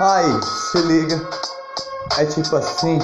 Aí, se liga, é tipo assim,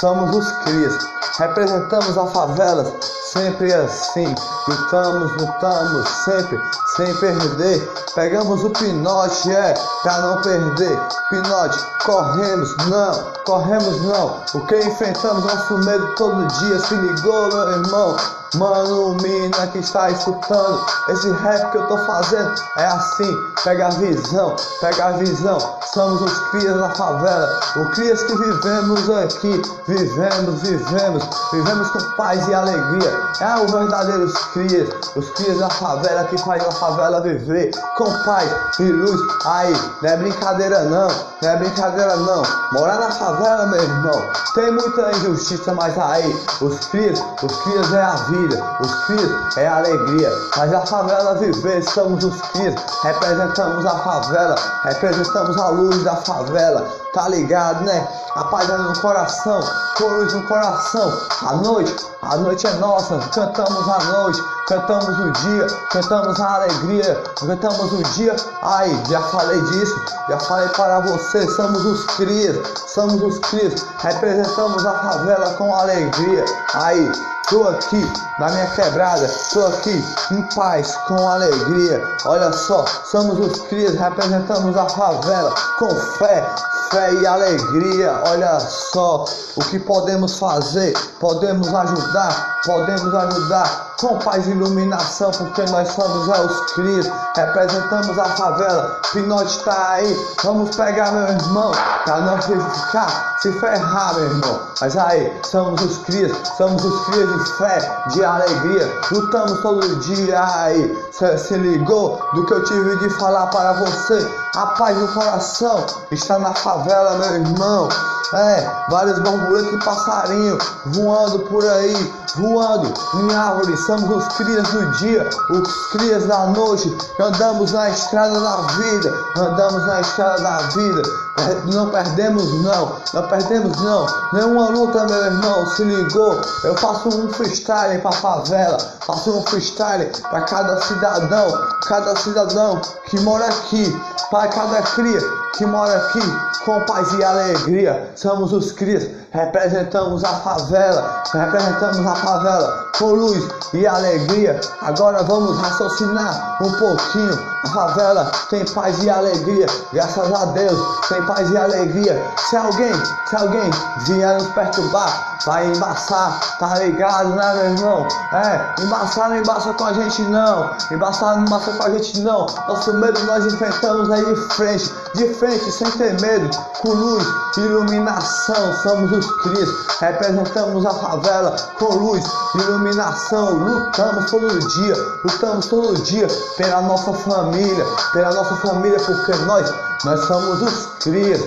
somos os crias, representamos a favela, sempre assim, lutamos, lutamos, sempre, sem perder, pegamos o pinote, é, pra não perder, pinote, corremos, não, corremos não, o que enfrentamos nosso medo todo dia, se ligou meu irmão, Mano, mina que está escutando Esse rap que eu tô fazendo é assim Pega a visão, pega a visão. Somos os crias da favela Os crias que vivemos aqui Vivemos, vivemos Vivemos com paz e alegria. É o verdadeiro crias Os crias da favela que faz a favela viver Com paz e luz. Aí, não é brincadeira não Não é brincadeira não. Morar na favela, meu irmão. Tem muita injustiça, mas aí Os crias, os crias é a vida os filhos é alegria. Mas a favela viver, somos os filhos, representamos a favela, representamos a luz da favela, tá ligado, né? A paz é no coração, com luz no coração. A noite, a noite é nossa, cantamos a noite, cantamos o dia, cantamos a alegria, cantamos o dia. Ai, já falei disso, já falei para você, somos os crias, somos os crias, representamos a favela com alegria. Aí, Tô aqui na minha quebrada, tô aqui em paz, com alegria. Olha só, somos os crias, representamos a favela com fé, fé e alegria. Olha só o que podemos fazer, podemos ajudar, podemos ajudar com paz e iluminação, porque nós somos é, os crias, representamos a favela. Pinote tá aí, vamos pegar meu irmão, pra não ficar se ferrar, meu irmão. Mas aí, somos os crias, somos os crias de fé, de alegria, lutamos todo dia aí. Cê se ligou do que eu tive de falar para você? A paz do coração está na favela, meu irmão. É, vários borboletas e passarinhos voando por aí, voando em árvores. Somos os crias do dia, os crias da noite. Andamos na estrada da vida, andamos na estrada da vida. Não perdemos não, não perdemos não. Nenhuma luta, meu irmão, se ligou. Eu faço um freestyle pra favela, faço um freestyle pra cada cidadão, cada cidadão que mora aqui, para cada cria que mora aqui com paz e alegria. Somos os crias, representamos a favela, representamos a favela com luz e alegria. Agora vamos raciocinar um pouquinho. A favela tem paz e alegria, graças a Deus tem paz e alegria. Se alguém, se alguém vier nos perturbar, vai embaçar, tá ligado, né, meu irmão? É, embaçar não embaça com a gente não, embaçar não embaça com a gente não. Nosso medo nós enfrentamos aí de frente, de frente, sem ter medo, com luz, iluminação. Somos os Cristo, representamos a favela com luz, iluminação. Lutamos todo dia, lutamos todo dia pela nossa família, pela nossa família, porque nós, nós somos os crias.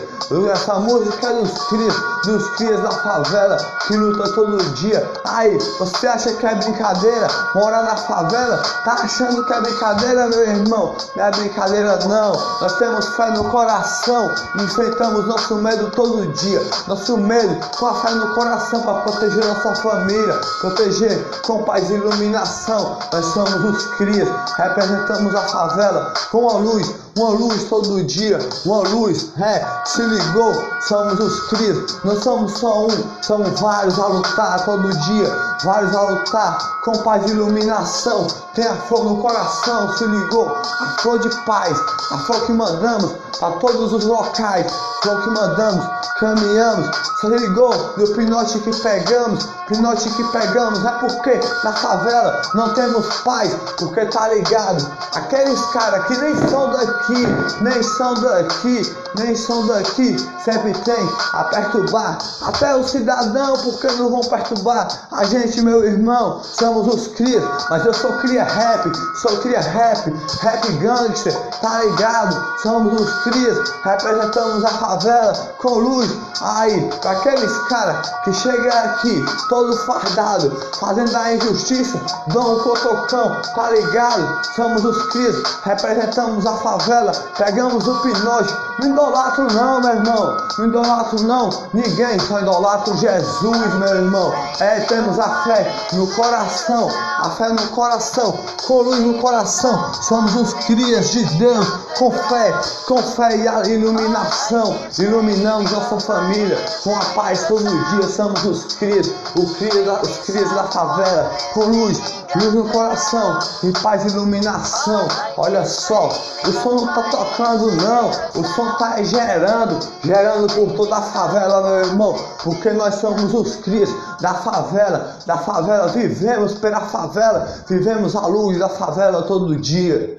Essa música é dos crias, dos crias da favela que luta todo dia. Aí, você acha que é brincadeira? Morar na favela? Tá achando que é brincadeira, meu irmão? Não é brincadeira, não. Nós temos fé no coração, enfrentamos nosso medo todo dia. Nosso medo com a fé no coração para proteger nossa família, proteger com paz e iluminação. Nós somos os crias, representamos a favela com a luz, uma luz todo dia, uma luz, é, se ligou, somos os crias, não somos só um, somos vários a lutar todo dia, vários a lutar com paz e iluminação, tem a flor no coração, se ligou, a flor de paz, a flor que mandamos a todos os locais, flor que mandamos, caminhamos, se ligou do pinote que pegamos, pinote que pegamos, é porque na favela não temos paz, porque tá ligado, aqueles caras que nem são daqui, nem são daqui, nem são daqui, sempre tem a perturbar, até o cidadão, porque não vão perturbar. A gente, meu irmão, somos os crias, mas eu sou cria rap, sou cria rap, rap gangster, tá ligado, somos os crias, representamos a favela com luz, aí, pra aqueles caras que chegam aqui, todo fardado, fazendo a injustiça, dão um cotocão, tá ligado? Somos os crias, representamos a favela, pegamos o pinote, Não idolatro não, meu irmão. Não idolatro não. Ninguém só idolatro Jesus, meu irmão. É, temos a fé no coração. A fé no coração. Com luz no coração. Somos os crias de Deus. Com fé, com fé e a iluminação. Iluminamos nossa família com a paz todo dia. Somos os crias, os crias, os crias da favela. Com luz, luz no coração e paz e iluminação. Olha só, o som não tá tocando não, o som tá gerando, gerando por toda a favela, meu irmão, porque nós somos os crias da favela, da favela, vivemos pela favela, vivemos a luz da favela todo dia.